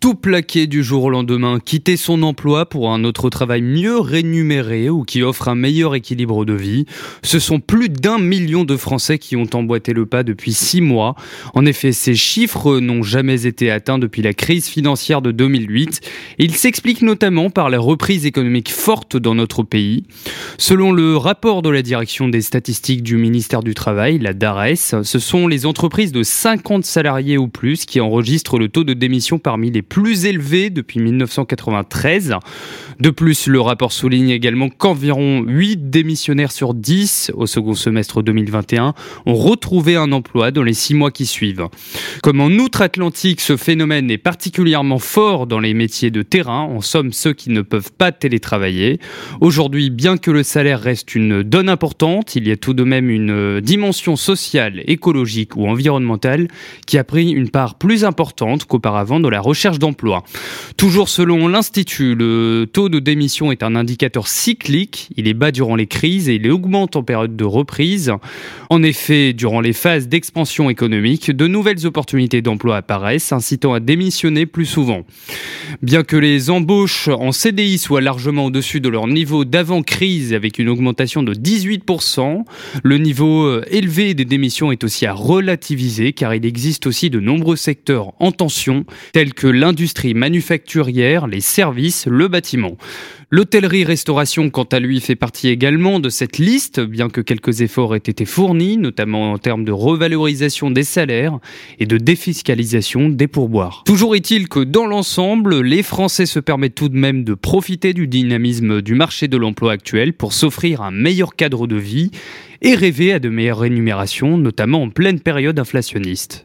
tout plaquer du jour au lendemain, quitter son emploi pour un autre travail mieux rémunéré ou qui offre un meilleur équilibre de vie. Ce sont plus d'un million de Français qui ont emboîté le pas depuis six mois. En effet, ces chiffres n'ont jamais été atteints depuis la crise financière de 2008. Ils s'expliquent notamment par la reprise économique forte dans notre pays. Selon le rapport de la direction des statistiques du ministère du Travail, la DARES, ce sont les entreprises de 50 salariés ou plus qui enregistrent le taux de démission parmi les plus élevé depuis 1993. De plus, le rapport souligne également qu'environ 8 démissionnaires sur 10 au second semestre 2021 ont retrouvé un emploi dans les 6 mois qui suivent. Comme en outre-Atlantique, ce phénomène est particulièrement fort dans les métiers de terrain, en somme ceux qui ne peuvent pas télétravailler. Aujourd'hui, bien que le salaire reste une donne importante, il y a tout de même une dimension sociale, écologique ou environnementale qui a pris une part plus importante qu'auparavant dans la recherche d'emploi. Toujours selon l'Institut, le taux de démission est un indicateur cyclique. Il est bas durant les crises et il augmente en période de reprise. En effet, durant les phases d'expansion économique, de nouvelles opportunités d'emploi apparaissent, incitant à démissionner plus souvent. Bien que les embauches en CDI soient largement au-dessus de leur niveau d'avant-crise avec une augmentation de 18%, le niveau euh, élevé des démissions est aussi à relativiser car il existe aussi de nombreux secteurs en tension tels que l'industrie l'industrie manufacturière, les services, le bâtiment. L'hôtellerie-restauration, quant à lui, fait partie également de cette liste, bien que quelques efforts aient été fournis, notamment en termes de revalorisation des salaires et de défiscalisation des pourboires. Toujours est-il que dans l'ensemble, les Français se permettent tout de même de profiter du dynamisme du marché de l'emploi actuel pour s'offrir un meilleur cadre de vie et rêver à de meilleures rémunérations, notamment en pleine période inflationniste.